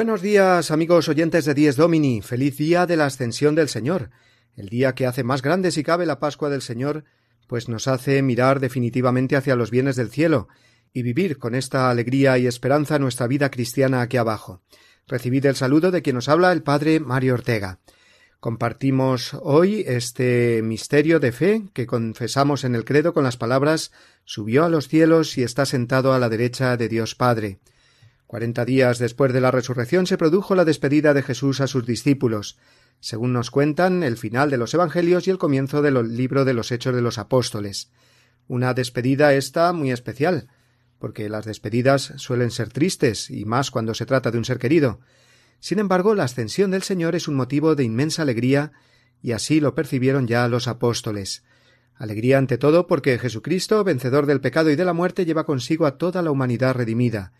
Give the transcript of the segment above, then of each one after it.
Buenos días, amigos oyentes de Dies Domini. Feliz día de la ascensión del Señor, el día que hace más grande si cabe la Pascua del Señor, pues nos hace mirar definitivamente hacia los bienes del cielo y vivir con esta alegría y esperanza nuestra vida cristiana aquí abajo. Recibid el saludo de quien nos habla el Padre Mario Ortega. Compartimos hoy este misterio de fe que confesamos en el credo con las palabras subió a los cielos y está sentado a la derecha de Dios Padre. Cuarenta días después de la resurrección se produjo la despedida de Jesús a sus discípulos, según nos cuentan el final de los Evangelios y el comienzo del libro de los Hechos de los Apóstoles. Una despedida esta muy especial, porque las despedidas suelen ser tristes, y más cuando se trata de un ser querido. Sin embargo, la ascensión del Señor es un motivo de inmensa alegría, y así lo percibieron ya los apóstoles. Alegría ante todo porque Jesucristo, vencedor del pecado y de la muerte, lleva consigo a toda la humanidad redimida,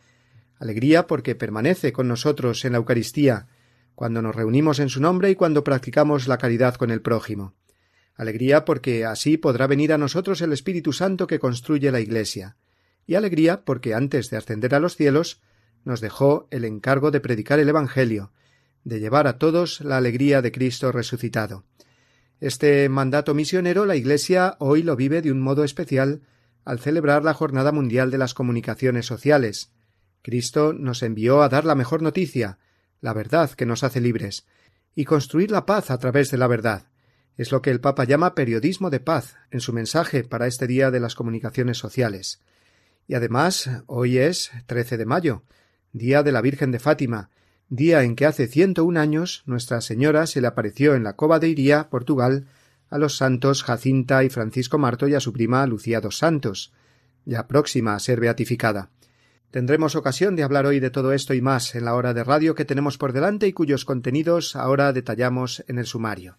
Alegría porque permanece con nosotros en la Eucaristía, cuando nos reunimos en su nombre y cuando practicamos la caridad con el prójimo. Alegría porque así podrá venir a nosotros el Espíritu Santo que construye la Iglesia. Y alegría porque antes de ascender a los cielos nos dejó el encargo de predicar el Evangelio, de llevar a todos la alegría de Cristo resucitado. Este mandato misionero la Iglesia hoy lo vive de un modo especial al celebrar la Jornada Mundial de las Comunicaciones Sociales, Cristo nos envió a dar la mejor noticia, la verdad que nos hace libres, y construir la paz a través de la verdad. Es lo que el Papa llama periodismo de paz en su mensaje para este día de las comunicaciones sociales. Y además, hoy es 13 de mayo, día de la Virgen de Fátima, día en que hace ciento un años Nuestra Señora se le apareció en la cova de Iría, Portugal, a los santos Jacinta y Francisco Marto y a su prima Lucía dos Santos, ya próxima a ser beatificada. Tendremos ocasión de hablar hoy de todo esto y más en la hora de radio que tenemos por delante y cuyos contenidos ahora detallamos en el sumario.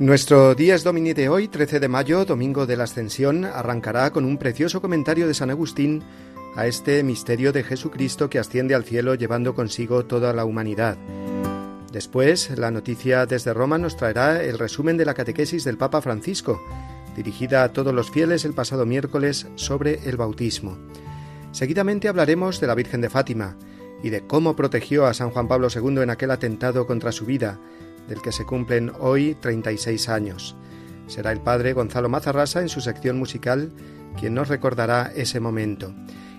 Nuestro Días Domini de hoy, 13 de mayo, domingo de la Ascensión, arrancará con un precioso comentario de San Agustín a este misterio de Jesucristo que asciende al cielo llevando consigo toda la humanidad. Después, la noticia desde Roma nos traerá el resumen de la catequesis del Papa Francisco, dirigida a todos los fieles el pasado miércoles sobre el bautismo. Seguidamente hablaremos de la Virgen de Fátima y de cómo protegió a San Juan Pablo II en aquel atentado contra su vida, del que se cumplen hoy 36 años. Será el padre Gonzalo Mazarrasa en su sección musical quien nos recordará ese momento.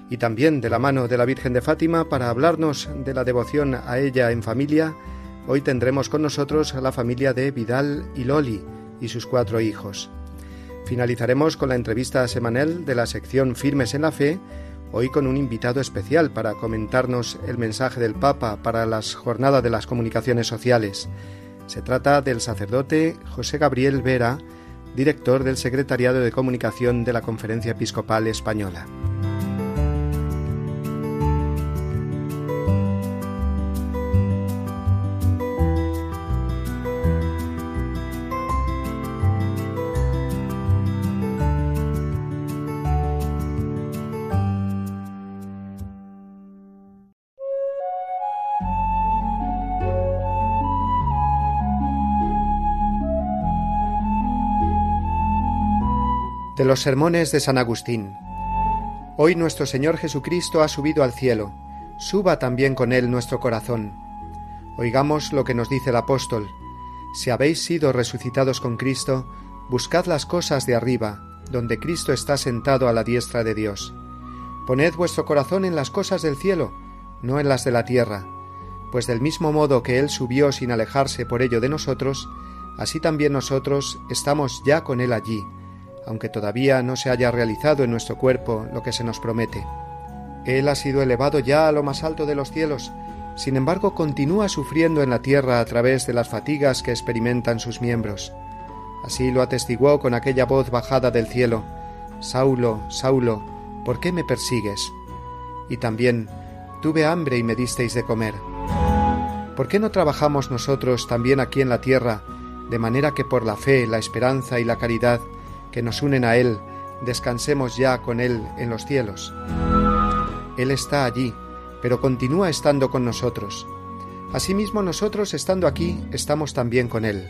Y también de la mano de la Virgen de Fátima para hablarnos de la devoción a ella en familia, Hoy tendremos con nosotros a la familia de Vidal y Loli y sus cuatro hijos. Finalizaremos con la entrevista semanal de la sección Firmes en la Fe, hoy con un invitado especial para comentarnos el mensaje del Papa para las jornadas de las comunicaciones sociales. Se trata del sacerdote José Gabriel Vera, director del Secretariado de Comunicación de la Conferencia Episcopal Española. Los sermones de San Agustín. Hoy nuestro Señor Jesucristo ha subido al cielo, suba también con él nuestro corazón. Oigamos lo que nos dice el apóstol. Si habéis sido resucitados con Cristo, buscad las cosas de arriba, donde Cristo está sentado a la diestra de Dios. Poned vuestro corazón en las cosas del cielo, no en las de la tierra, pues del mismo modo que Él subió sin alejarse por ello de nosotros, así también nosotros estamos ya con Él allí, aunque todavía no se haya realizado en nuestro cuerpo lo que se nos promete. Él ha sido elevado ya a lo más alto de los cielos, sin embargo continúa sufriendo en la tierra a través de las fatigas que experimentan sus miembros. Así lo atestiguó con aquella voz bajada del cielo, Saulo, Saulo, ¿por qué me persigues? Y también, tuve hambre y me disteis de comer. ¿Por qué no trabajamos nosotros también aquí en la tierra, de manera que por la fe, la esperanza y la caridad que nos unen a Él, descansemos ya con Él en los cielos? Él está allí, pero continúa estando con nosotros. Asimismo nosotros, estando aquí, estamos también con Él.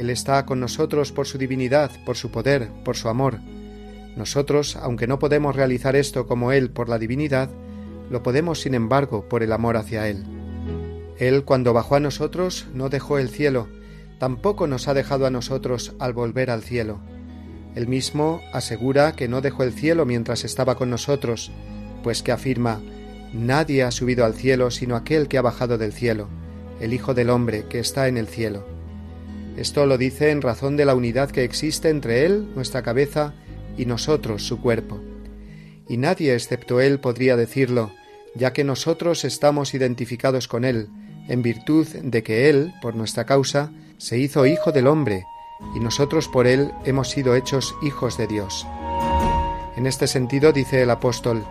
Él está con nosotros por su divinidad, por su poder, por su amor. Nosotros, aunque no podemos realizar esto como Él por la divinidad, lo podemos sin embargo por el amor hacia Él. Él cuando bajó a nosotros no dejó el cielo, tampoco nos ha dejado a nosotros al volver al cielo. Él mismo asegura que no dejó el cielo mientras estaba con nosotros, pues que afirma, Nadie ha subido al cielo sino aquel que ha bajado del cielo, el Hijo del Hombre que está en el cielo. Esto lo dice en razón de la unidad que existe entre Él, nuestra cabeza, y nosotros, su cuerpo. Y nadie excepto Él podría decirlo, ya que nosotros estamos identificados con Él, en virtud de que Él, por nuestra causa, se hizo Hijo del Hombre, y nosotros por Él hemos sido hechos hijos de Dios. En este sentido dice el apóstol,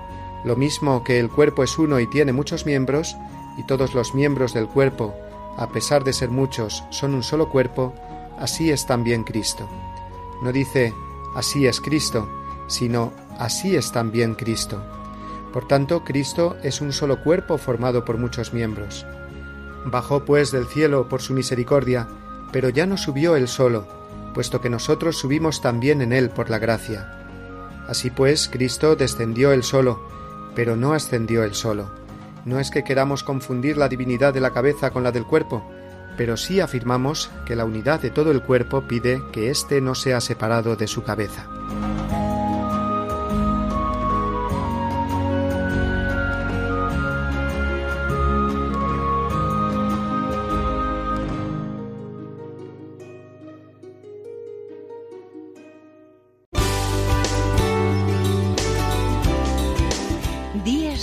lo mismo que el cuerpo es uno y tiene muchos miembros, y todos los miembros del cuerpo, a pesar de ser muchos, son un solo cuerpo, así es también Cristo. No dice así es Cristo, sino así es también Cristo. Por tanto, Cristo es un solo cuerpo formado por muchos miembros. Bajó pues del cielo por su misericordia, pero ya no subió él solo, puesto que nosotros subimos también en él por la gracia. Así pues, Cristo descendió él solo, pero no ascendió él solo. No es que queramos confundir la divinidad de la cabeza con la del cuerpo, pero sí afirmamos que la unidad de todo el cuerpo pide que éste no sea separado de su cabeza.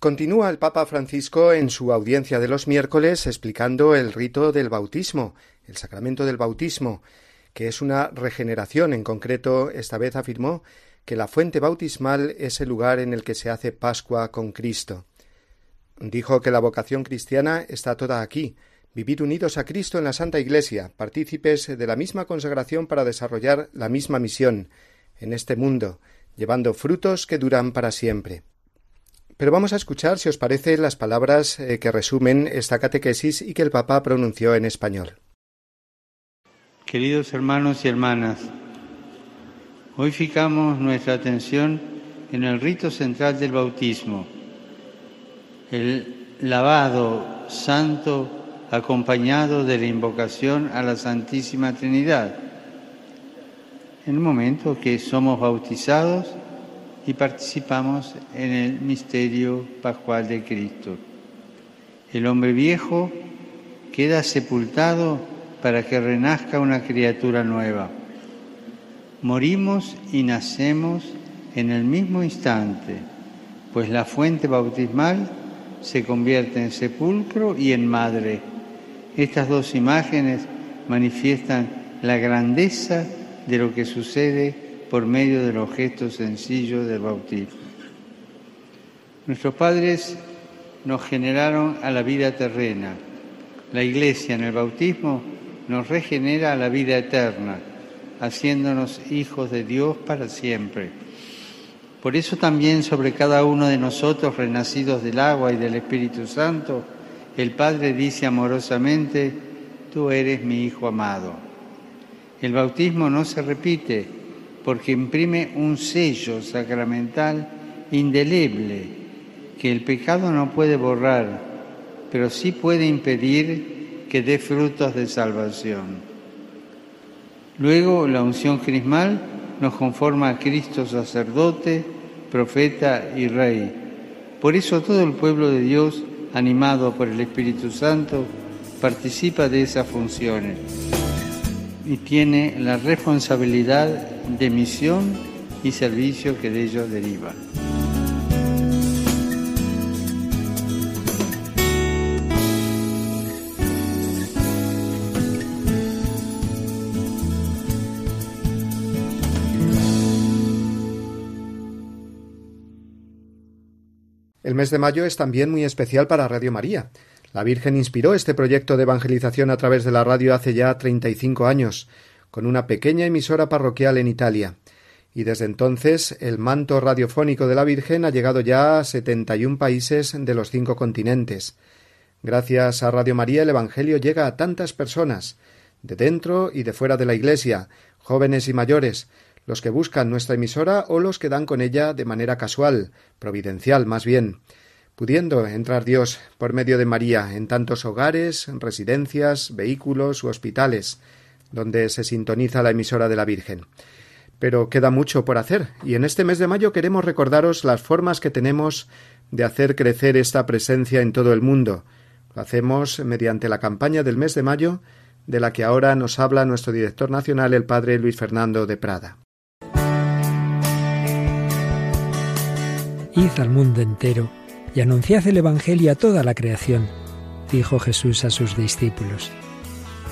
Continúa el Papa Francisco en su audiencia de los miércoles explicando el rito del bautismo, el sacramento del bautismo, que es una regeneración. En concreto, esta vez afirmó que la fuente bautismal es el lugar en el que se hace Pascua con Cristo. Dijo que la vocación cristiana está toda aquí, vivir unidos a Cristo en la Santa Iglesia, partícipes de la misma consagración para desarrollar la misma misión en este mundo, llevando frutos que duran para siempre. Pero vamos a escuchar, si os parece, las palabras eh, que resumen esta catequesis y que el Papa pronunció en español. Queridos hermanos y hermanas, hoy fijamos nuestra atención en el rito central del bautismo, el lavado santo acompañado de la invocación a la Santísima Trinidad. En el momento que somos bautizados, y participamos en el misterio pascual de Cristo. El hombre viejo queda sepultado para que renazca una criatura nueva. Morimos y nacemos en el mismo instante, pues la fuente bautismal se convierte en sepulcro y en madre. Estas dos imágenes manifiestan la grandeza de lo que sucede por medio de los gestos sencillos del bautismo. Nuestros padres nos generaron a la vida terrena. La Iglesia en el bautismo nos regenera a la vida eterna, haciéndonos hijos de Dios para siempre. Por eso también sobre cada uno de nosotros, renacidos del agua y del Espíritu Santo, el Padre dice amorosamente, tú eres mi Hijo amado. El bautismo no se repite porque imprime un sello sacramental indeleble que el pecado no puede borrar, pero sí puede impedir que dé frutos de salvación. Luego la unción crismal nos conforma a Cristo sacerdote, profeta y rey. Por eso todo el pueblo de Dios, animado por el Espíritu Santo, participa de esas funciones y tiene la responsabilidad de misión y servicio que de ellos deriva. El mes de mayo es también muy especial para Radio María. La Virgen inspiró este proyecto de evangelización a través de la radio hace ya treinta y cinco años, con una pequeña emisora parroquial en Italia. Y desde entonces el manto radiofónico de la Virgen ha llegado ya a setenta y un países de los cinco continentes. Gracias a Radio María el Evangelio llega a tantas personas, de dentro y de fuera de la Iglesia, jóvenes y mayores, los que buscan nuestra emisora o los que dan con ella de manera casual, providencial más bien pudiendo entrar Dios por medio de María en tantos hogares, residencias, vehículos u hospitales, donde se sintoniza la emisora de la Virgen. Pero queda mucho por hacer, y en este mes de mayo queremos recordaros las formas que tenemos de hacer crecer esta presencia en todo el mundo. Lo hacemos mediante la campaña del mes de mayo, de la que ahora nos habla nuestro director nacional, el padre Luis Fernando de Prada. Id al mundo entero y anunciad el Evangelio a toda la creación, dijo Jesús a sus discípulos.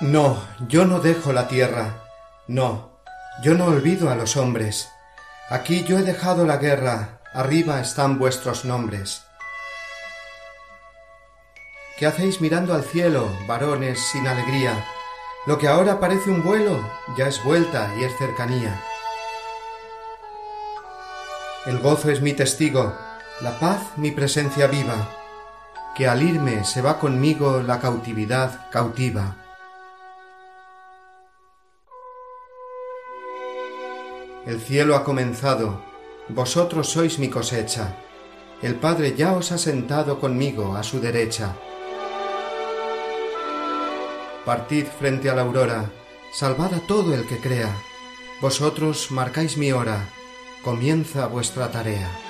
No, yo no dejo la tierra. No, yo no olvido a los hombres. Aquí yo he dejado la guerra, arriba están vuestros nombres. ¿Qué hacéis mirando al cielo, varones sin alegría? Lo que ahora parece un vuelo, ya es vuelta y es cercanía. El gozo es mi testigo, la paz mi presencia viva, que al irme se va conmigo la cautividad cautiva. El cielo ha comenzado, vosotros sois mi cosecha. El Padre ya os ha sentado conmigo a su derecha. Partid frente a la aurora, salvad a todo el que crea. Vosotros marcáis mi hora, comienza vuestra tarea.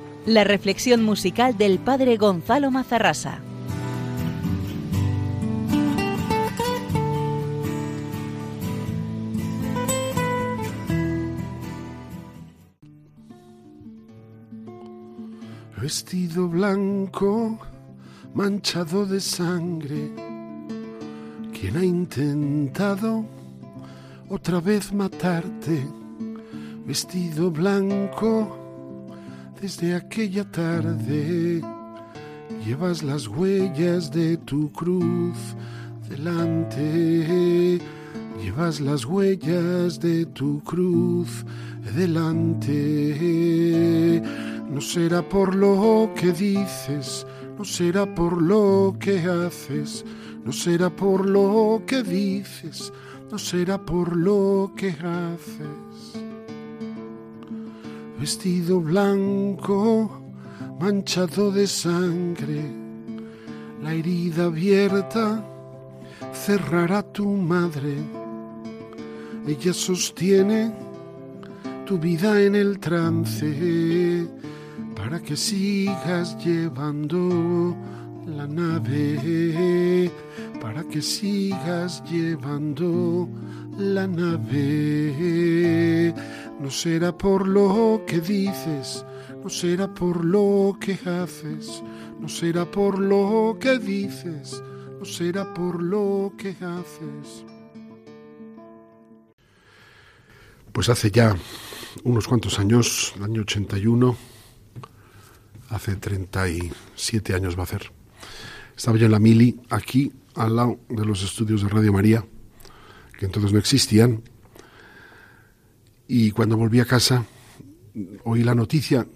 la reflexión musical del padre Gonzalo Mazarrasa. Vestido blanco, manchado de sangre, quien ha intentado otra vez matarte, vestido blanco desde aquella tarde llevas las huellas de tu cruz delante. Llevas las huellas de tu cruz delante. No será por lo que dices, no será por lo que haces, no será por lo que dices, no será por lo que haces vestido blanco, manchado de sangre, la herida abierta cerrará tu madre. Ella sostiene tu vida en el trance para que sigas llevando la nave, para que sigas llevando la nave. No será por lo que dices, no será por lo que haces, no será por lo que dices, no será por lo que haces. Pues hace ya unos cuantos años, el año 81, hace 37 años va a ser. Estaba yo en la mili, aquí, al lado de los estudios de Radio María, que entonces no existían, y cuando volví a casa oí la noticia,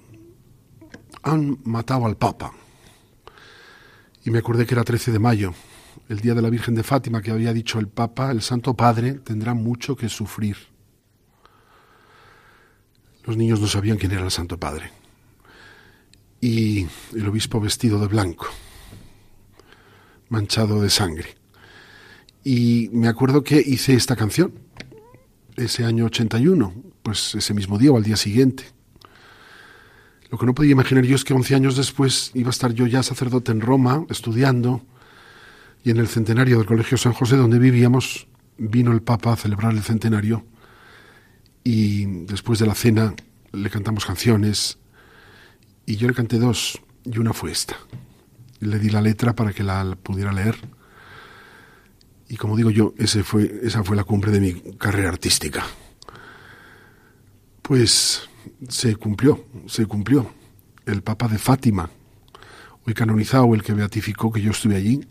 han matado al Papa. Y me acordé que era 13 de mayo, el día de la Virgen de Fátima, que había dicho el Papa, el Santo Padre, tendrá mucho que sufrir. Los niños no sabían quién era el Santo Padre. Y el obispo vestido de blanco, manchado de sangre. Y me acuerdo que hice esta canción ese año 81, pues ese mismo día o al día siguiente. Lo que no podía imaginar yo es que 11 años después iba a estar yo ya sacerdote en Roma, estudiando, y en el centenario del Colegio San José, donde vivíamos, vino el Papa a celebrar el centenario, y después de la cena le cantamos canciones, y yo le canté dos, y una fue esta. Le di la letra para que la pudiera leer y como digo yo, ese fue, esa fue la cumbre de mi carrera artística. Pues se cumplió, se cumplió. El Papa de Fátima, hoy canonizado, el que beatificó que yo estuve allí,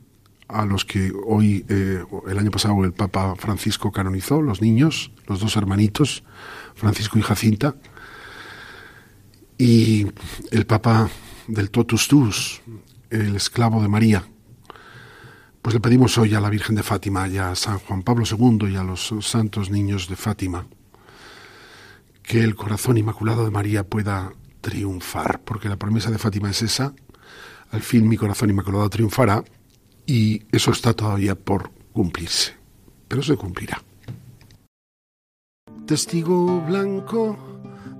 a los que hoy, eh, el año pasado, el Papa Francisco canonizó, los niños, los dos hermanitos, Francisco y Jacinta, y el Papa del Totus Tus, el esclavo de María, pues le pedimos hoy a la Virgen de Fátima y a San Juan Pablo II y a los santos niños de Fátima que el corazón inmaculado de María pueda triunfar, porque la promesa de Fátima es esa, al fin mi corazón inmaculado triunfará y eso está todavía por cumplirse, pero se cumplirá. Testigo blanco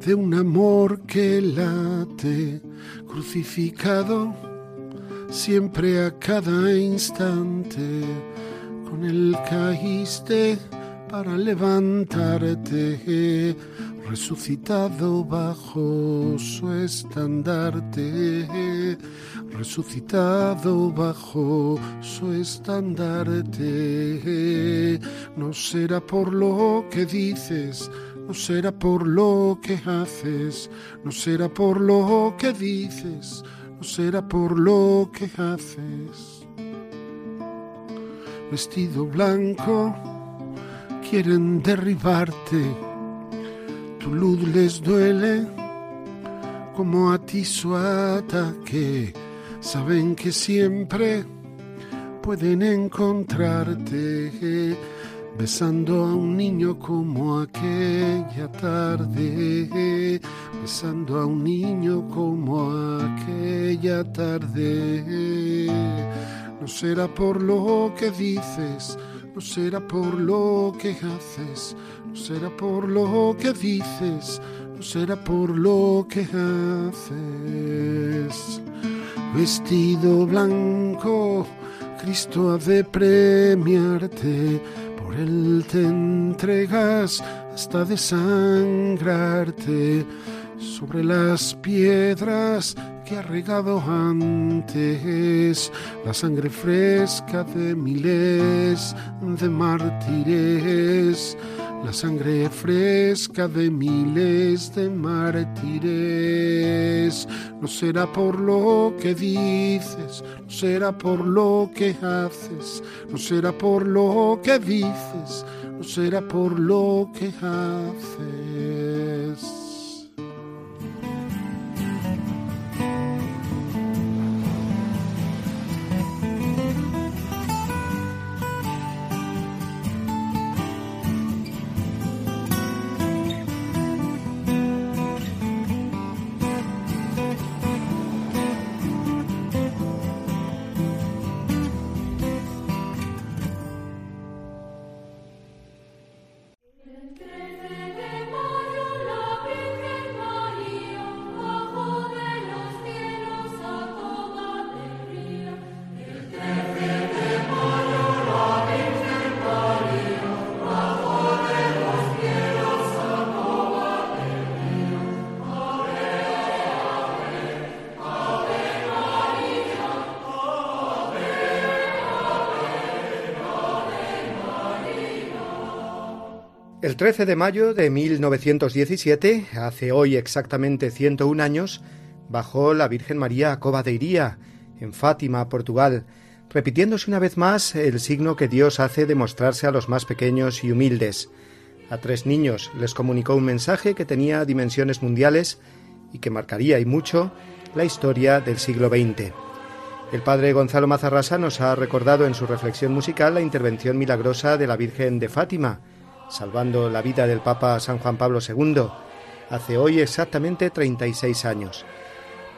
de un amor que late, crucificado siempre a cada instante, con él caíste para levantarte, resucitado bajo su estandarte, resucitado bajo su estandarte. No será por lo que dices, no será por lo que haces, no será por lo que dices será por lo que haces. Vestido blanco, quieren derribarte, tu luz les duele como a ti su ataque, saben que siempre pueden encontrarte besando a un niño como aquella tarde, besando a un niño como aquella tarde. No será por lo que dices, no será por lo que haces, no será por lo que dices, no será por lo que haces. Vestido blanco, Cristo ha de premiarte, por él te entregas hasta desangrarte. Sobre las piedras que ha regado antes la sangre fresca de miles de mártires, la sangre fresca de miles de mártires. No será por lo que dices, no será por lo que haces, no será por lo que dices, no será por lo que haces. El 13 de mayo de 1917, hace hoy exactamente 101 años, bajó la Virgen María a Cova de Iría, en Fátima, Portugal, repitiéndose una vez más el signo que Dios hace de mostrarse a los más pequeños y humildes. A tres niños les comunicó un mensaje que tenía dimensiones mundiales y que marcaría y mucho la historia del siglo XX. El padre Gonzalo Mazarrasa nos ha recordado en su reflexión musical la intervención milagrosa de la Virgen de Fátima, salvando la vida del Papa San Juan Pablo II, hace hoy exactamente 36 años.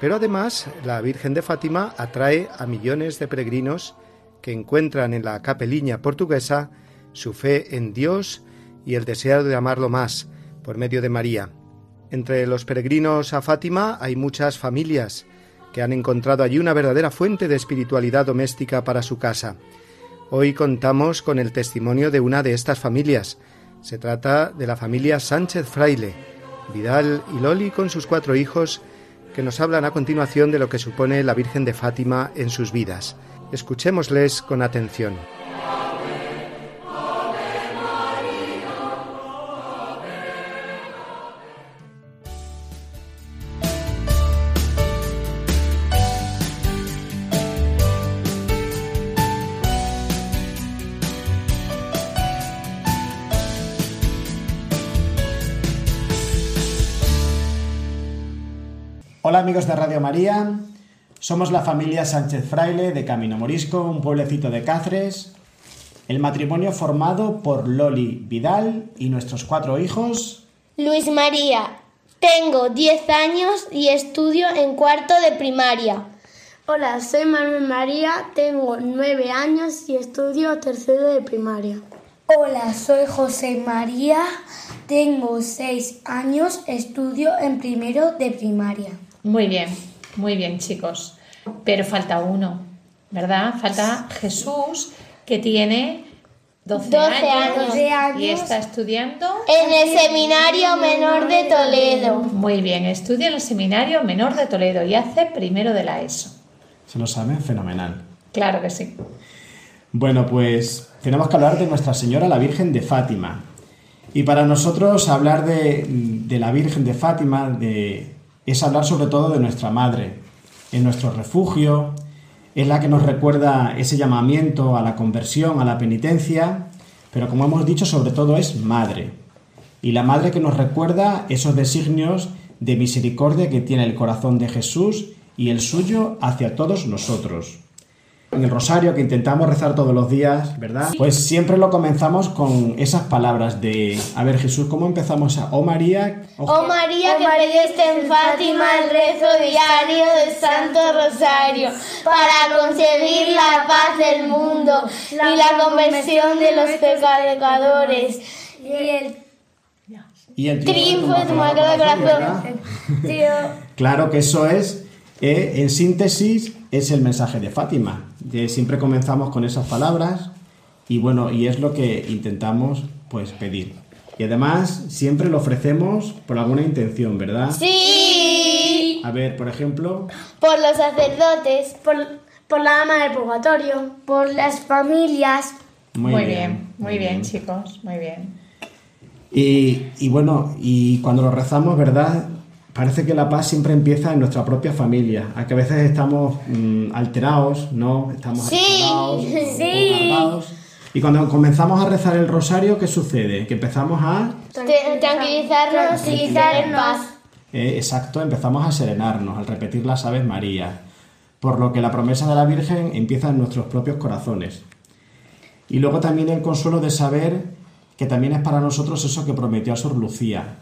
Pero además, la Virgen de Fátima atrae a millones de peregrinos que encuentran en la capeliña portuguesa su fe en Dios y el deseo de amarlo más por medio de María. Entre los peregrinos a Fátima hay muchas familias que han encontrado allí una verdadera fuente de espiritualidad doméstica para su casa. Hoy contamos con el testimonio de una de estas familias, se trata de la familia Sánchez Fraile, Vidal y Loli con sus cuatro hijos, que nos hablan a continuación de lo que supone la Virgen de Fátima en sus vidas. Escuchémosles con atención. Amigos de Radio María, somos la familia Sánchez Fraile de Camino Morisco, un pueblecito de Cáceres. El matrimonio formado por Loli Vidal y nuestros cuatro hijos. Luis María, tengo 10 años y estudio en cuarto de primaria. Hola, soy Manuel María, tengo 9 años y estudio tercero de primaria. Hola, soy José María, tengo 6 años, estudio en primero de primaria. Muy bien, muy bien, chicos. Pero falta uno, ¿verdad? Falta Jesús, que tiene 12, años, y está estudiando en el Seminario Menor de Toledo. Muy bien, estudia en el Seminario Menor de Toledo y hace primero de la ESO. Se lo saben fenomenal. Claro que sí. Bueno, pues tenemos que hablar de Nuestra Señora la Virgen de Fátima. Y para nosotros hablar de, de la Virgen de Fátima, de, es hablar sobre todo de nuestra madre, en nuestro refugio, es la que nos recuerda ese llamamiento a la conversión, a la penitencia, pero como hemos dicho, sobre todo es madre. Y la madre que nos recuerda esos designios de misericordia que tiene el corazón de Jesús y el suyo hacia todos nosotros en el rosario que intentamos rezar todos los días, ¿verdad? Pues siempre lo comenzamos con esas palabras de, a ver Jesús, ¿cómo empezamos a, oh María? Oh, María, que pediste en Fátima el rezo diario del Santo Rosario para concebir la paz del mundo y la conversión de los pecadores. Y el Y el triunfo de tu Inmaculado Corazón. Claro que eso es, eh, en síntesis, es el mensaje de Fátima. De- siempre comenzamos con esas palabras y bueno, y es lo que intentamos pues pedir. Y además siempre lo ofrecemos por alguna intención, ¿verdad? Sí. A ver, por ejemplo, Por los sacerdotes. Por, por la ama del purgatorio. Por las familias. muy, Muy, bien, bien, muy bien, chicos, muy bien. Y, y bueno, y cuando lo rezamos, ¿verdad? Parece que la paz siempre empieza en nuestra propia familia. A que a veces estamos mm, alterados, ¿no? Estamos Sí, sí. Y cuando comenzamos a rezar el rosario, ¿qué sucede? Que empezamos a... Tranquilizarnos y tener paz. eh, exacto, empezamos a serenarnos al repetir las Aves María. Por lo que la promesa de la Virgen empieza en nuestros propios corazones. Y luego también el consuelo de saber que también es para nosotros eso que prometió a Sor Lucía,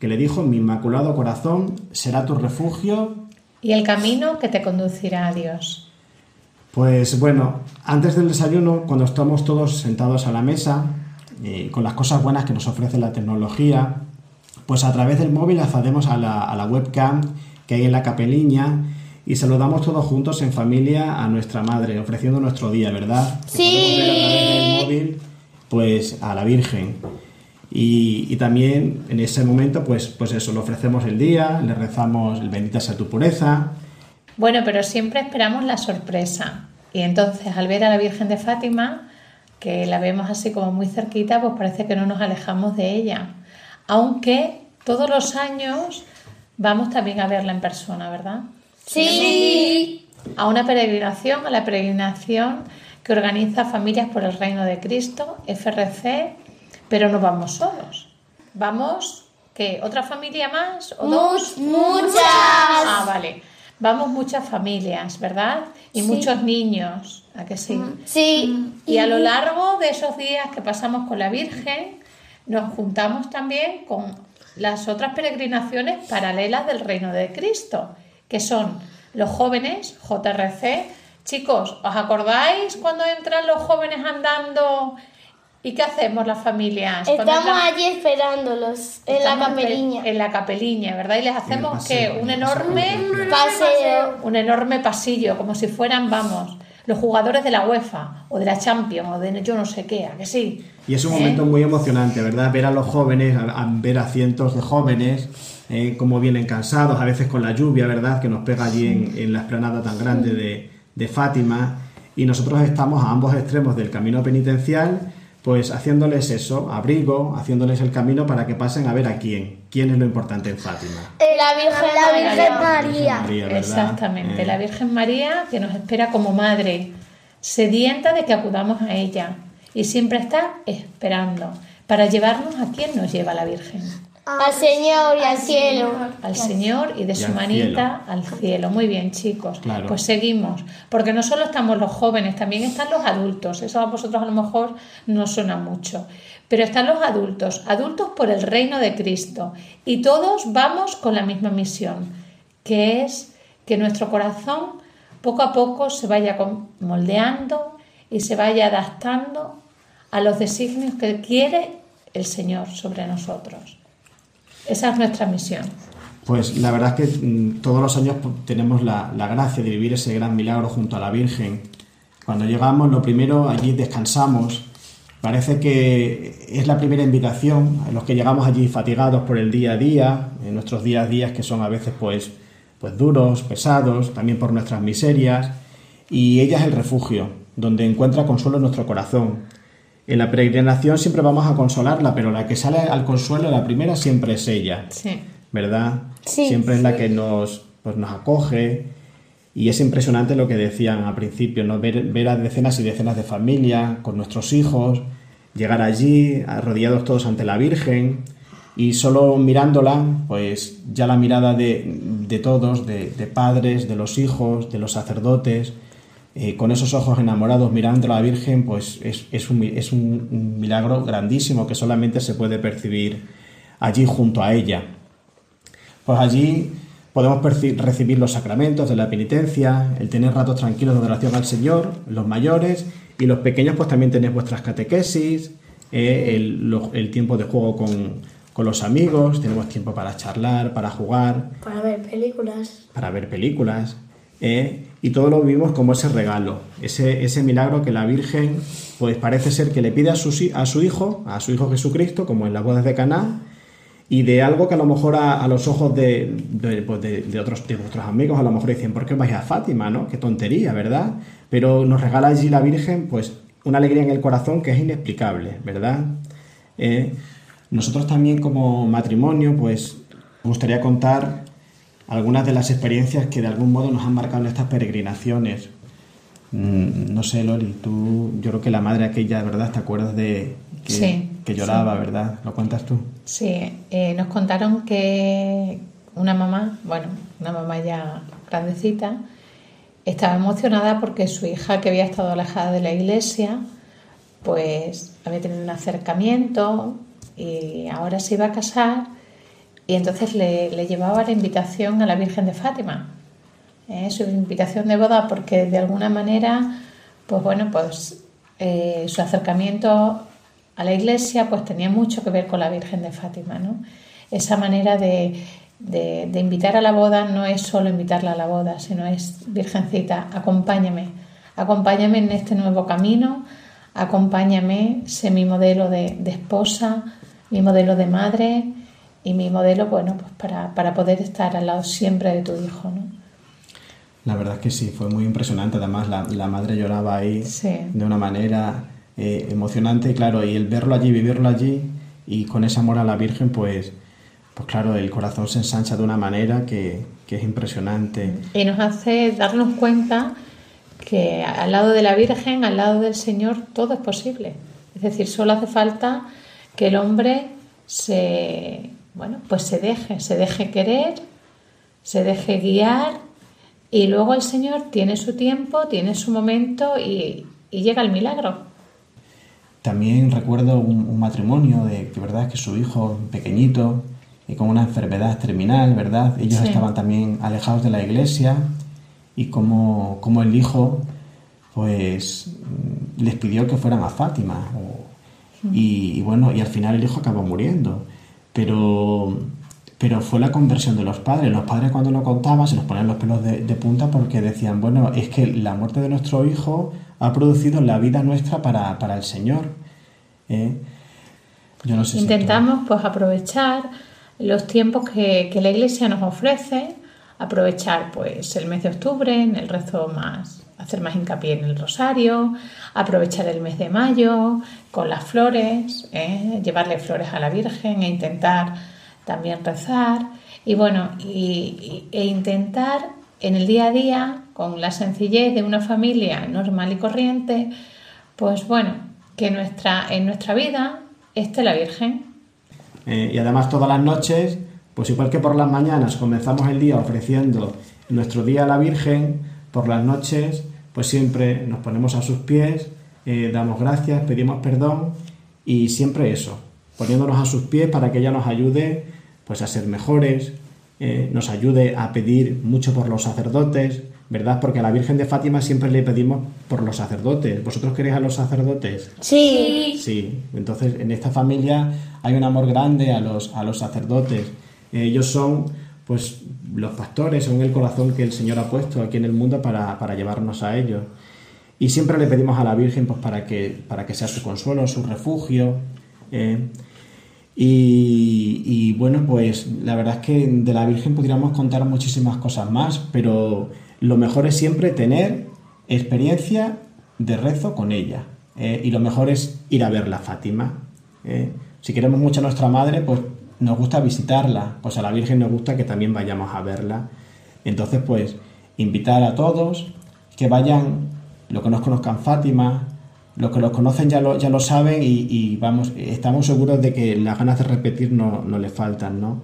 que le dijo, mi inmaculado corazón será tu refugio. Y el camino que te conducirá a Dios. Pues bueno, antes del desayuno, cuando estamos todos sentados a la mesa, eh, con las cosas buenas que nos ofrece la tecnología, pues a través del móvil accedemos a la, a la webcam que hay en la capeliña y saludamos todos juntos en familia a nuestra madre, ofreciendo nuestro día, ¿verdad? Que Sí. podemos ver a través del móvil, pues a la Virgen. Y, y también en ese momento, pues, pues eso, le ofrecemos el día, le rezamos el bendita sea tu pureza. Bueno, pero siempre esperamos la sorpresa. Y entonces, al ver a la Virgen de Fátima, que la vemos así como muy cerquita, pues parece que no nos alejamos de ella. Aunque todos los años vamos también a verla en persona, ¿verdad? Sí. A una peregrinación, a la peregrinación que organiza Familias por el Reino de Cristo, FRC, pero no vamos solos. Vamos, ¿qué? ¿Otra familia más? ¿O dos? muchas. Ah, vale. Vamos muchas familias, ¿verdad? Y muchos niños, ¿a que sí? Sí. Y a lo largo de esos días que pasamos con la Virgen, nos juntamos también con las otras peregrinaciones paralelas del Reino de Cristo, que son los jóvenes, JRC. Chicos, ¿os acordáis cuando entran los jóvenes andando? ¿Y qué hacemos las familias? Estamos allí esperándolos en la capeliña. En la capeliña, ¿verdad? Y les hacemos que un enorme Paseo. un enorme pasillo, como si fueran, vamos, los jugadores de la UEFA o de la Champions o de yo no sé qué, ¿a que sí? Y es un ¿Eh? momento muy emocionante, ¿verdad? Ver a los jóvenes, a, a ver a cientos de jóvenes, eh, cómo vienen cansados, a veces con la lluvia, ¿verdad? Que nos pega allí en, en la esplanada tan grande de, de Fátima. Y nosotros estamos a ambos extremos del camino penitencial, pues haciéndoles eso, abrigo, haciéndoles el camino para que pasen a ver a quién. ¿Quién es lo importante en Fátima? La Virgen, La Virgen María. María. María, ¿verdad? Exactamente, Eh, la Virgen María que nos espera como madre, sedienta de que acudamos a ella y siempre está esperando para llevarnos a quien nos lleva la Virgen. Al Señor y al cielo. al Señor y de Y su al manita al cielo. Muy bien, chicos. Claro. Pues seguimos. Porque no solo estamos los jóvenes, también están los adultos. Eso a vosotros a lo mejor no suena mucho. Pero están los adultos, adultos por el reino de Cristo. Y todos vamos con la misma misión, que es que nuestro corazón poco a poco se vaya con- moldeando y se vaya adaptando a los designios que quiere el Señor sobre nosotros. Esa es nuestra misión. Pues la verdad es que mm, todos los años pues, tenemos la, la gracia de vivir ese gran milagro junto a la Virgen. Cuando llegamos, lo primero, allí descansamos. Parece que es la primera invitación a los que llegamos allí fatigados por el día a día, en nuestros días a días que son a veces pues, pues duros, pesados, también por nuestras miserias. Y ella es el refugio, donde encuentra consuelo en nuestro corazón. En la peregrinación siempre vamos a consolarla, pero la que sale al consuelo, la primera, siempre es ella. Sí. ¿verdad? Sí, Siempre es la que nos, pues, nos acoge y es impresionante lo que decían al principio, ¿no? Ver, ver a decenas y decenas de familias con nuestros hijos, llegar allí arrodillados todos ante la Virgen y solo mirándola, pues ya la mirada de, de todos, de, de padres, de los hijos, de los sacerdotes, eh, con esos ojos enamorados mirando a la Virgen, pues es, es, un, es un- milagro grandísimo que solamente se puede percibir allí junto a ella. Pues allí podemos recibir los sacramentos de la penitencia, el tener ratos tranquilos de oración al Señor, los mayores y los pequeños pues también tenéis vuestras catequesis, eh, el, lo- el tiempo de juego con, con los amigos, tenemos tiempo para charlar, para jugar. Para ver películas. Para ver películas. ¿eh? Y todo lo vivimos como ese regalo, ese, ese milagro que la Virgen, pues parece ser que le pide a su, a su hijo, a su hijo Jesucristo, como en las bodas de Caná, y de algo que a lo mejor a, los ojos de, pues de, otros, de vuestros amigos a lo mejor dicen, ¿por qué vais a Fátima? ¿no? Qué tontería, ¿verdad? Pero nos regala allí la Virgen, pues, una alegría en el corazón que es inexplicable, ¿verdad? ¿eh? nosotros también como matrimonio, pues me gustaría contar algunas de las experiencias que de algún modo nos han marcado en estas peregrinaciones. Mm, no sé, Loli, tú, yo creo que la madre aquella, ¿verdad? ¿Te acuerdas de que, lloraba, verdad? ¿Lo cuentas tú? Sí, eh, nos contaron que una mamá, bueno, una mamá ya grandecita, estaba emocionada porque su hija, que había estado alejada de la iglesia, pues había tenido un acercamiento y ahora se iba a casar y entonces le, llevaba la invitación a la Virgen de Fátima, ¿eh? su invitación de boda porque de alguna manera, pues bueno, pues eh, su acercamiento a la iglesia pues tenía mucho que ver con la Virgen de Fátima, ¿no? Esa manera de, de, invitar a la boda no es solo invitarla a la boda, sino es, Virgencita, acompáñame, acompáñame en este nuevo camino, acompáñame, sé mi modelo de, esposa, mi modelo de madre y mi modelo, bueno, pues para, para, poder estar al lado siempre de tu hijo, ¿no? La verdad es que sí, fue muy impresionante. Además, la, la madre lloraba ahí de una manera eh, emocionante, claro, y el verlo allí, vivirlo allí y con ese amor a la Virgen, pues, pues claro, el corazón se ensancha de una manera que, que es impresionante. Y nos hace darnos cuenta que al lado de la Virgen, al lado del Señor, todo es posible. Es decir, solo hace falta que el hombre se, bueno, pues se deje, se deje querer, se deje guiar y luego el Señor tiene su tiempo, tiene su momento y, llega el milagro. También recuerdo un, matrimonio de que verdad que su hijo pequeñito y con una enfermedad terminal, ¿verdad? Ellos estaban también alejados de la iglesia y como, como el hijo pues les pidió que fueran a Fátima y, bueno, y al final el hijo acabó muriendo. Pero, pero fue la conversión de los padres. Los padres cuando lo contaban se nos ponían los pelos de, punta porque decían, bueno, es que la muerte de nuestro hijo ha producido la vida nuestra para, para el Señor. ¿eh? Yo no sé Intentamos pues aprovechar los tiempos que, que la Iglesia nos ofrece, aprovechar pues el mes de octubre en el rezo más hacer más hincapié en el rosario, aprovechar el mes de mayo con las flores, ¿eh? llevarle flores a la Virgen e intentar también rezar y bueno, e intentar en el día a día, con la sencillez de una familia normal y corriente, pues bueno, que nuestra, en nuestra vida esté la Virgen. Eh, y además todas las noches, pues igual que por las mañanas comenzamos el día ofreciendo nuestro día a la Virgen, por las noches pues siempre nos ponemos a sus pies, eh, damos gracias, pedimos perdón y siempre eso, poniéndonos a sus pies para que ella nos ayude pues a ser mejores, eh, nos ayude a pedir mucho por los sacerdotes, ¿verdad? Porque a la Virgen de Fátima siempre le pedimos por los sacerdotes. ¿Vosotros queréis a los sacerdotes? Sí. Sí, entonces en esta familia hay un amor grande a los, a los sacerdotes. Ellos son pues los pastores son el corazón que el Señor ha puesto aquí en el mundo para, llevarnos a ellos. Y siempre le pedimos a la Virgen pues, para, que, para que sea su consuelo, su refugio. ¿eh? y, bueno, pues la verdad es que de la Virgen podríamos contar muchísimas cosas más, pero lo mejor es siempre tener experiencia de rezo con ella. ¿eh? y lo mejor es ir a verla, Fátima. ¿eh? Si queremos mucho a nuestra madre, pues nos gusta visitarla, pues a la Virgen nos gusta que también vayamos a verla. Entonces, pues, invitar a todos que vayan, los que nos conozcan Fátima, los que los conocen ya lo, ya lo saben y, vamos, estamos seguros de que las ganas de repetir no, no le faltan, ¿no?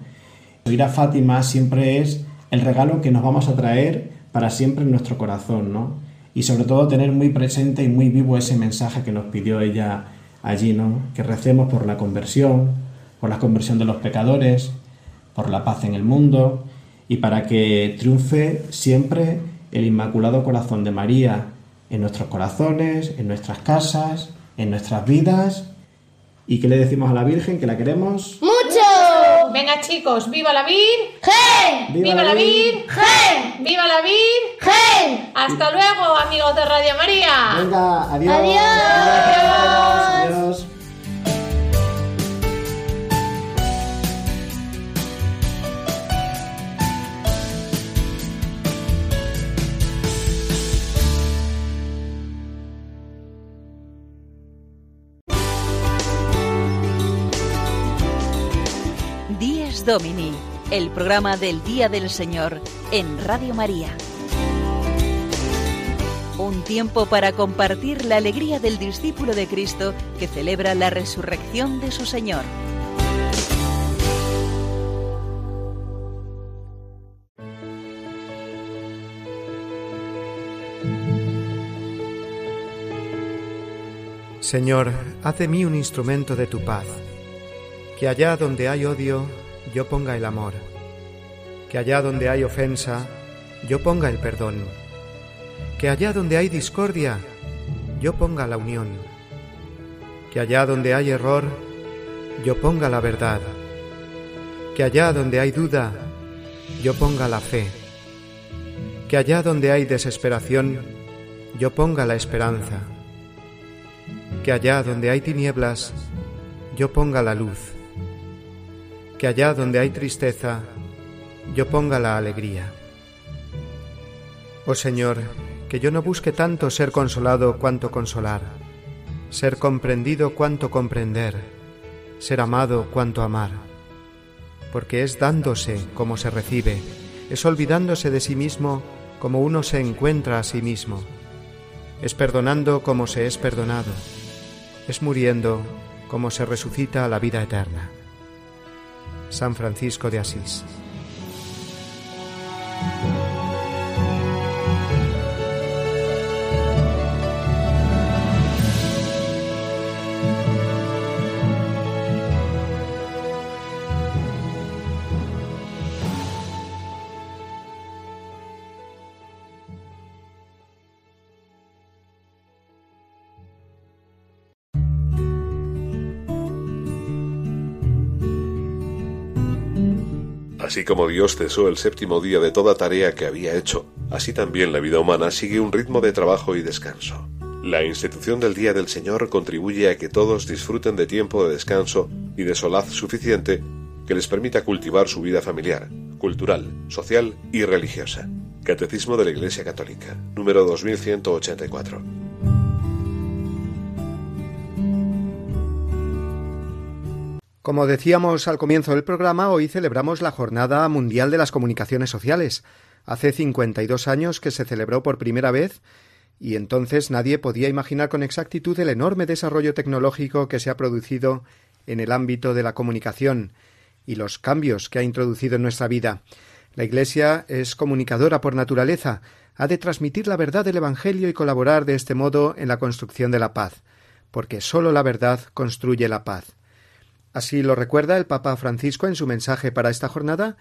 Ir a Fátima siempre es el regalo que nos vamos a traer para siempre en nuestro corazón, ¿no? Y sobre todo tener muy presente y muy vivo ese mensaje que nos pidió ella allí, ¿no? Que recemos por la conversión, por la conversión de los pecadores, por la paz en el mundo y para que triunfe siempre el Inmaculado Corazón de María en nuestros corazones, en nuestras casas, en nuestras vidas. ¿Y qué le decimos a la Virgen? ¿Que la queremos? ¡Mucho! Venga, chicos, ¡viva la Vir! ¡Viva, la Vir! ¡Viva la Vir! Hasta luego, amigos de Radio María. Venga, adiós. Adiós. Adiós. Domini, el programa del Día del Señor en Radio María. Un tiempo para compartir la alegría del discípulo de Cristo que celebra la resurrección de su Señor. Señor, haz de mí un instrumento de tu paz, que allá donde hay odio, yo ponga el amor, que allá donde hay ofensa, yo ponga el perdón, que allá donde hay discordia, yo ponga la unión, que allá donde hay error, yo ponga la verdad, que allá donde hay duda, yo ponga la fe, que allá donde hay desesperación, yo ponga la esperanza, que allá donde hay tinieblas, yo ponga la luz, que allá donde hay tristeza, yo ponga la alegría. Oh Señor, que yo no busque tanto ser consolado cuanto consolar, ser comprendido cuanto comprender, ser amado cuanto amar, porque es dándose como se recibe, es olvidándose de sí mismo como uno se encuentra a sí mismo, es perdonando como se es perdonado, es muriendo como se resucita a la vida eterna. San Francisco de Asís. Así como Dios cesó el séptimo día de toda tarea que había hecho, así también la vida humana sigue un ritmo de trabajo y descanso. La institución del Día del Señor contribuye a que todos disfruten de tiempo de descanso y de solaz suficiente que les permita cultivar su vida familiar, cultural, social y religiosa. Catecismo de la Iglesia Católica, número 2184. Como decíamos al comienzo del programa, hoy celebramos la Jornada Mundial de las Comunicaciones Sociales. Hace 52 años que se celebró por primera vez y entonces nadie podía imaginar con exactitud el enorme desarrollo tecnológico que se ha producido en el ámbito de la comunicación y los cambios que ha introducido en nuestra vida. La Iglesia es comunicadora por naturaleza, ha de transmitir la verdad del Evangelio y colaborar de este modo en la construcción de la paz, porque sólo la verdad construye la paz. Así lo recuerda el Papa Francisco en su mensaje para esta jornada,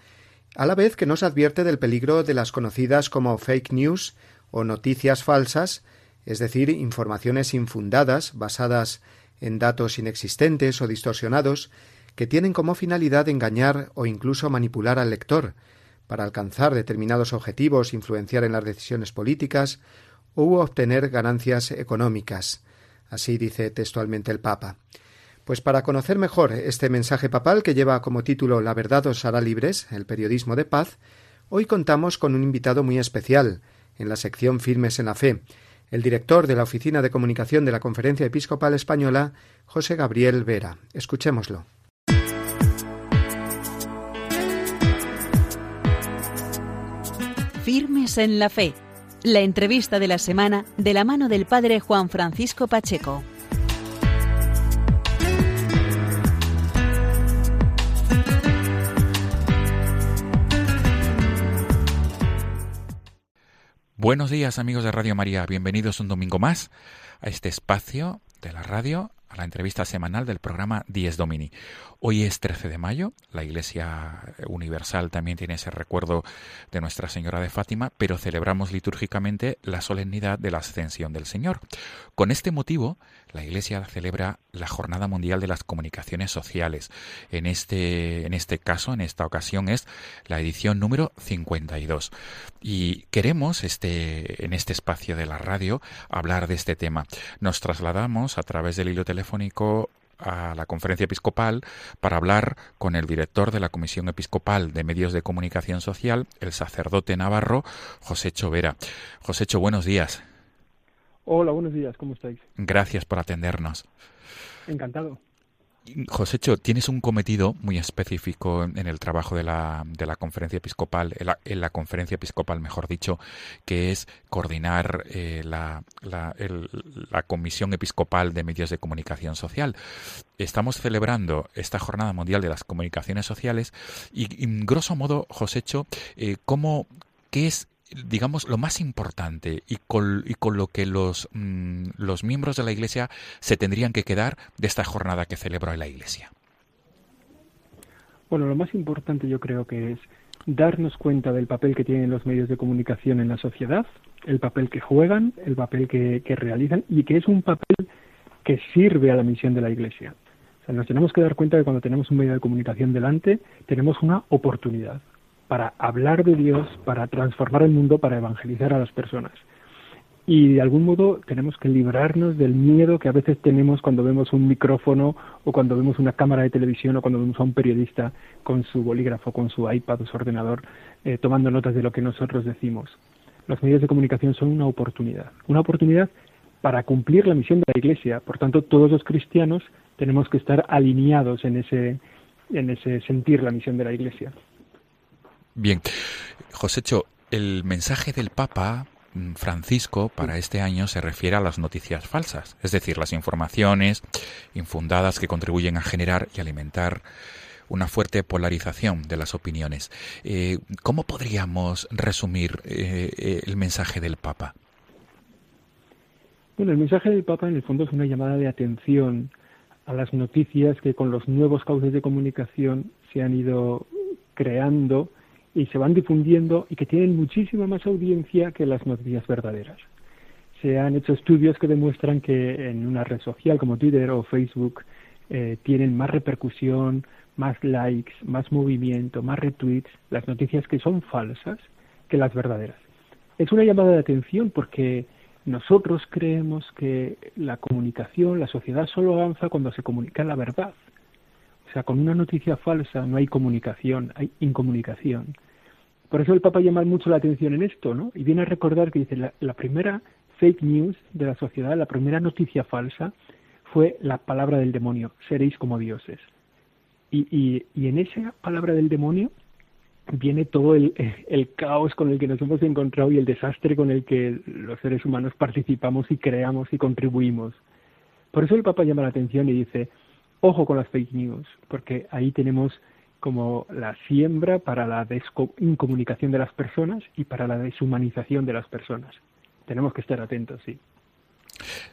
a la vez que nos advierte del peligro de las conocidas como fake news o noticias falsas, es decir, informaciones infundadas, basadas en datos inexistentes o distorsionados, que tienen como finalidad engañar o incluso manipular al lector, para alcanzar determinados objetivos, influenciar en las decisiones políticas u obtener ganancias económicas. Así dice textualmente el Papa. Pues para conocer mejor este mensaje papal que lleva como título La verdad os hará libres, el periodismo de paz, hoy contamos con un invitado muy especial en la sección Firmes en la Fe, el director de la Oficina de Comunicación de la Conferencia Episcopal Española, José Gabriel Vera. Escuchémoslo. Firmes en la Fe, la entrevista de la semana de la mano del Padre Juan Francisco Pacheco. Buenos días amigos de Radio María, bienvenidos un domingo más a este espacio de la radio a la entrevista semanal del programa Dies Domini. Hoy es 13 de mayo, la Iglesia Universal también tiene ese recuerdo de Nuestra Señora de Fátima, pero celebramos litúrgicamente la solemnidad de la Ascensión del Señor. Con este motivo, la Iglesia celebra la Jornada Mundial de las Comunicaciones Sociales. En este, en este caso, en esta ocasión, es la edición número 52. Y queremos, este, en este espacio de la radio, hablar de este tema. Nos trasladamos a través del hilo telefónico a la conferencia episcopal para hablar con el director de la Comisión Episcopal de Medios de Comunicación Social, el sacerdote navarro José Chovera. José Cho, buenos días. Hola, buenos días, ¿cómo estáis? Gracias por atendernos. Encantado. Josécho, tienes un cometido muy específico en el trabajo de la, de la conferencia episcopal, en la, conferencia episcopal, mejor dicho, que es coordinar eh, la, la, Comisión Episcopal de Medios de Comunicación Social. Estamos celebrando esta Jornada Mundial de las Comunicaciones Sociales y, en grosso modo, Josécho, eh, ¿cómo, ¿qué es digamos, lo más importante y con, y con lo que los, mm, los miembros de la Iglesia se tendrían que quedar de esta jornada que celebró la Iglesia? Bueno, lo más importante yo creo que es darnos cuenta del papel que tienen los medios de comunicación en la sociedad, el papel que juegan, el papel que, que realizan y que es un papel que sirve a la misión de la Iglesia. O sea, nos tenemos que dar cuenta de que cuando tenemos un medio de comunicación delante, tenemos una oportunidad para hablar de Dios, para transformar el mundo, para evangelizar a las personas. Y de algún modo tenemos que librarnos del miedo que a veces tenemos cuando vemos un micrófono o cuando vemos una cámara de televisión o cuando vemos a un periodista con su bolígrafo, con su iPad o su ordenador eh, tomando notas de lo que nosotros decimos. Los medios de comunicación son una oportunidad, una oportunidad para cumplir la misión de la Iglesia. Por tanto, todos los cristianos tenemos que estar alineados en ese, en ese sentir la misión de la Iglesia. Bien, Josécho, el mensaje del Papa mm, Francisco para este año se refiere a las noticias falsas, es decir, las informaciones infundadas que contribuyen a generar y alimentar una fuerte polarización de las opiniones. Eh, ¿Cómo podríamos resumir eh, eh, el mensaje del Papa? Bueno, el mensaje del Papa en el fondo es una llamada de atención a las noticias que con los nuevos cauces de comunicación se han ido creando y se van difundiendo y que tienen muchísima más audiencia que las noticias verdaderas. Se han hecho estudios que demuestran que en una red social como Twitter o Facebook eh, tienen más repercusión, más likes, más movimiento, más retweets, las noticias que son falsas que las verdaderas. Es una llamada de atención porque nosotros creemos que la comunicación, la sociedad solo avanza cuando se comunica la verdad. O sea, con una noticia falsa no hay comunicación, hay incomunicación. Por eso el Papa llama mucho la atención en esto, ¿no? Y viene a recordar que dice, la, primera fake news de la sociedad, la primera noticia falsa, fue la palabra del demonio, seréis como dioses. Y, y, y en esa palabra del demonio viene todo el, el, caos con el que nos hemos encontrado y el desastre con el que los seres humanos participamos y creamos y contribuimos. Por eso el Papa llama la atención y dice, ojo con las fake news, porque ahí tenemos como la siembra para la incomunicación de las personas y para la deshumanización de las personas. Tenemos que estar atentos, sí.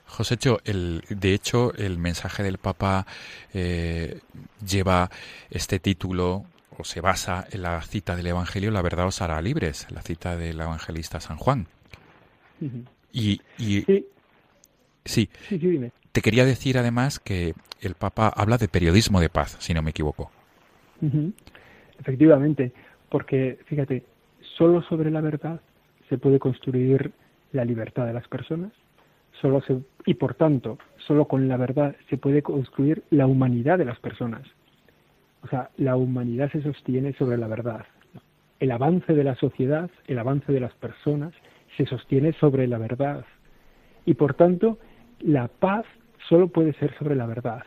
José el, de hecho, el mensaje del Papa eh, lleva este título o se basa en la cita del Evangelio, la verdad os hará libres, la cita del evangelista San Juan. Y, sí. Sí, te quería decir además que el Papa habla de periodismo de paz, si no me equivoco. Efectivamente, porque fíjate, solo sobre la verdad se puede construir la libertad de las personas, solo se, y por tanto, solo con la verdad se puede construir la humanidad de las personas. O sea, la humanidad se sostiene sobre la verdad. El avance de la sociedad, el avance de las personas, se sostiene sobre la verdad. Y por tanto, la paz solo puede ser sobre la verdad.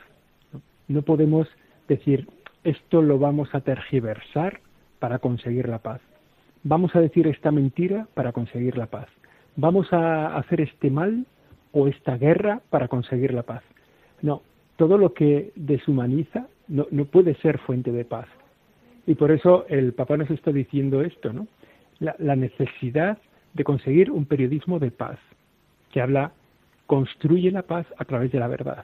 No podemos decir, esto lo vamos a tergiversar para conseguir la paz. Vamos a decir esta mentira para conseguir la paz. Vamos a hacer este mal o esta guerra para conseguir la paz. No, todo lo que deshumaniza no, puede ser fuente de paz. Y por eso el Papa nos está diciendo esto, ¿no? La, necesidad de conseguir un periodismo de paz, que habla, construye la paz a través de la verdad.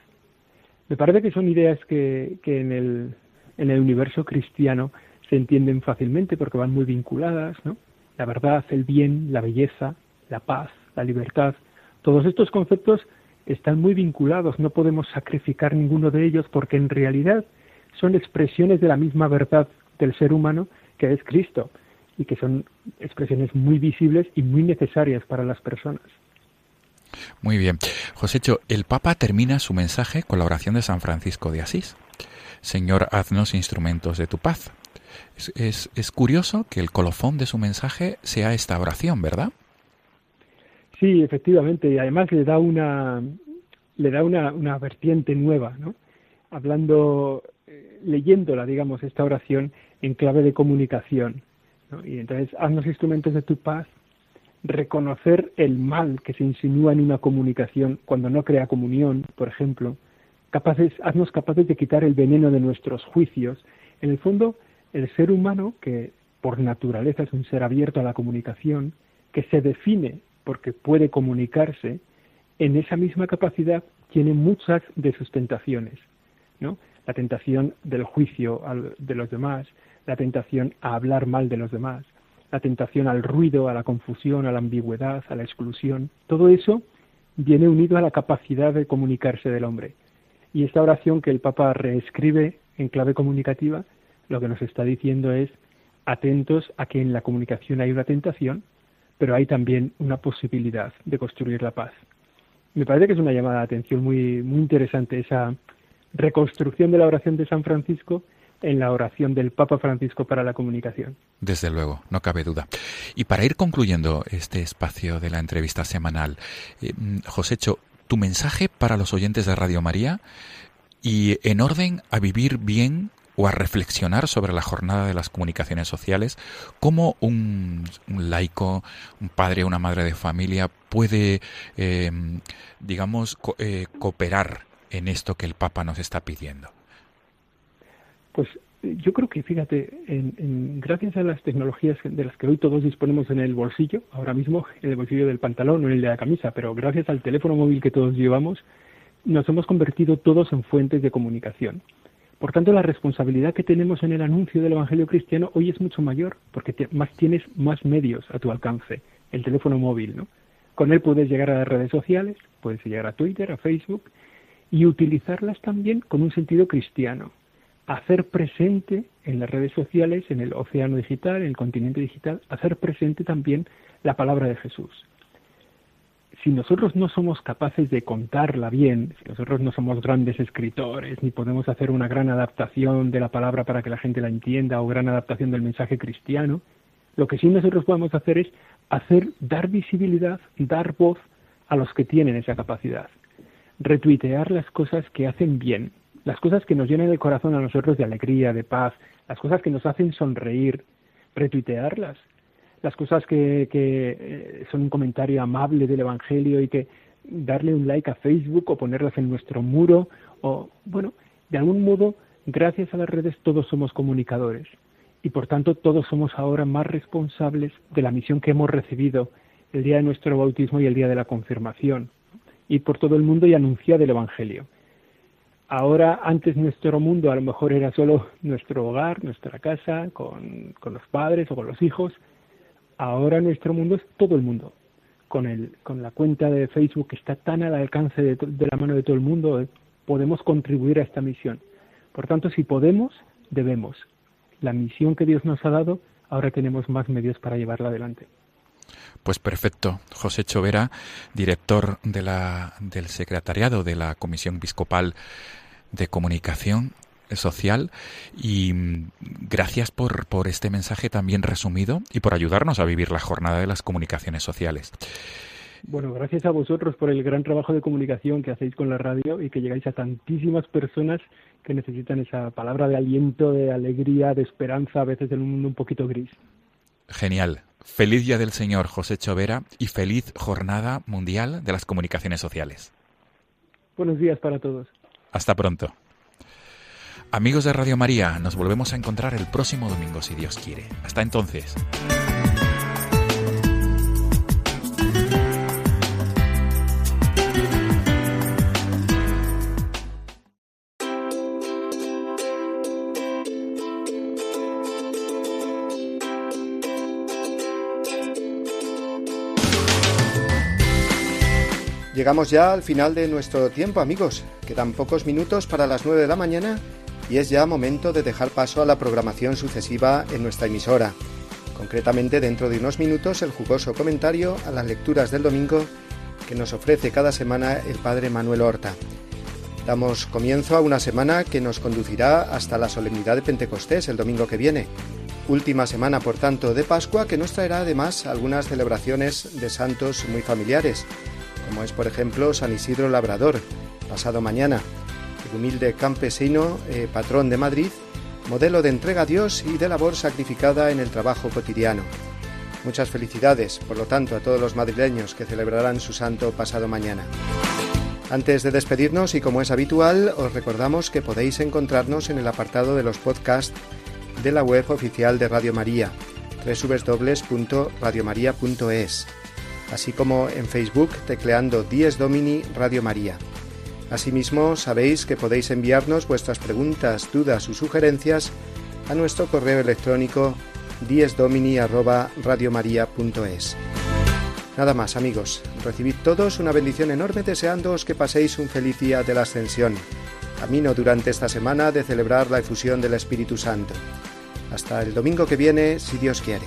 Me parece que son ideas que en, el, en el universo cristiano se entienden fácilmente porque van muy vinculadas, ¿no? La verdad, el bien, la belleza, la paz, la libertad, todos estos conceptos están muy vinculados, no podemos sacrificar ninguno de ellos porque en realidad son expresiones de la misma verdad del ser humano que es Cristo y que son expresiones muy visibles y muy necesarias para las personas. Muy bien. Josécho, el Papa termina su mensaje con la oración de San Francisco de Asís. Señor, haznos instrumentos de tu paz. Es, es, curioso que el colofón de su mensaje sea esta oración, ¿verdad? Sí, efectivamente, y además le da una le da una, una vertiente nueva, ¿no? Hablando, eh, leyéndola, digamos, esta oración en clave de comunicación. Y entonces, haznos instrumentos de tu paz, reconocer el mal que se insinúa en una comunicación cuando no crea comunión, por ejemplo, capaces, haznos capaces de quitar el veneno de nuestros juicios. En el fondo, el ser humano, que por naturaleza es un ser abierto a la comunicación, que se define porque puede comunicarse, en esa misma capacidad tiene muchas de sus tentaciones, ¿no? La tentación del juicio de los demás, la tentación a hablar mal de los demás, la tentación al ruido, a la confusión, a la ambigüedad, a la exclusión. Todo eso viene unido a la capacidad de comunicarse del hombre. Y esta oración que el Papa reescribe en clave comunicativa, lo que nos está diciendo es atentos a que en la comunicación hay una tentación, pero hay también una posibilidad de construir la paz. Me parece que es una llamada de atención muy, muy interesante esa reconstrucción de la oración de San Francisco en la oración del Papa Francisco para la comunicación. Desde luego, no cabe duda. Y para ir concluyendo este espacio de la entrevista semanal, eh, Josécho, tu mensaje para los oyentes de Radio María y en orden a vivir bien o a reflexionar sobre la jornada de las comunicaciones sociales, cómo un, laico, un padre una madre de familia puede, eh, digamos, eh, cooperar en esto que el Papa nos está pidiendo. Pues yo creo que, fíjate, en, gracias a las tecnologías de las que hoy todos disponemos en el bolsillo, ahora mismo en el bolsillo del pantalón o en el de la camisa, pero gracias al teléfono móvil que todos llevamos, nos hemos convertido todos en fuentes de comunicación. Por tanto, la responsabilidad que tenemos en el anuncio del Evangelio cristiano hoy es mucho mayor, porque más tienes más medios a tu alcance, el teléfono móvil, ¿no? Con él puedes llegar a las redes sociales, puedes llegar a Twitter, a Facebook, y utilizarlas también con un sentido cristiano, hacer presente en las redes sociales, en el océano digital, en el continente digital, hacer presente también la palabra de Jesús. Si nosotros no somos capaces de contarla bien, si nosotros no somos grandes escritores, ni podemos hacer una gran adaptación de la palabra para que la gente la entienda o gran adaptación del mensaje cristiano, lo que sí nosotros podemos hacer es hacer, dar visibilidad, dar voz a los que tienen esa capacidad. Retuitear las cosas que hacen bien, las cosas que nos llenan el corazón a nosotros de alegría, de paz, las cosas que nos hacen sonreír, retuitearlas, las cosas que, que eh, son un comentario amable del Evangelio y que darle un like a Facebook o ponerlas en nuestro muro o, bueno, de algún modo, gracias a las redes todos somos comunicadores y por tanto todos somos ahora más responsables de la misión que hemos recibido el día de nuestro bautismo y el día de la confirmación, y por todo el mundo y anunciar el Evangelio. Ahora, antes nuestro mundo a lo mejor era solo nuestro hogar, nuestra casa, con, con, los padres o con los hijos. Ahora nuestro mundo es todo el mundo. Con, el, con la cuenta de Facebook que está tan al alcance de, la mano de todo el mundo, eh, podemos contribuir a esta misión. Por tanto, si podemos, debemos. La misión que Dios nos ha dado, ahora tenemos más medios para llevarla adelante. Pues perfecto. José Chovera, director de la, del secretariado de la Comisión Episcopal de comunicación social y mm, gracias por, por este mensaje también resumido y por ayudarnos a vivir la jornada de las comunicaciones sociales. Bueno, gracias a vosotros por el gran trabajo de comunicación que hacéis con la radio y que llegáis a tantísimas personas que necesitan esa palabra de aliento, de alegría, de esperanza, a veces en un mundo un poquito gris. Genial. Feliz Día del Señor José Chovera y feliz Jornada Mundial de las Comunicaciones Sociales. Buenos días para todos. Hasta pronto. Amigos de Radio María, nos volvemos a encontrar el próximo domingo si Dios quiere. Hasta entonces. Llegamos ya al final de nuestro tiempo, amigos. Quedan pocos minutos para las 9 de la mañana y es ya momento de dejar paso a la programación sucesiva en nuestra emisora. Concretamente, dentro de unos minutos, el jugoso comentario a las lecturas del domingo que nos ofrece cada semana el Padre Manuel Horta. Damos comienzo a una semana que nos conducirá hasta la solemnidad de Pentecostés el domingo que viene. Última semana, por tanto, de Pascua que nos traerá además algunas celebraciones de santos muy familiares, como es por ejemplo San Isidro Labrador, pasado mañana, el humilde campesino, eh, patrón de Madrid, modelo de entrega a Dios y de labor sacrificada en el trabajo cotidiano. Muchas felicidades, por lo tanto, a todos los madrileños que celebrarán su santo pasado mañana. Antes de despedirnos y como es habitual, os recordamos que podéis encontrarnos en el apartado de los podcasts de la web oficial de Radio María, www.radiomaria.es, así como en Facebook tecleando Dies Domini Radio María. Asimismo, sabéis que podéis enviarnos vuestras preguntas, dudas o sugerencias a nuestro correo electrónico diesdomini@radiomaria.es. Nada más, amigos. Recibid todos una bendición enorme deseándoos que paséis un feliz día de la Ascensión, camino durante esta semana de celebrar la efusión del Espíritu Santo. Hasta el domingo que viene, si Dios quiere.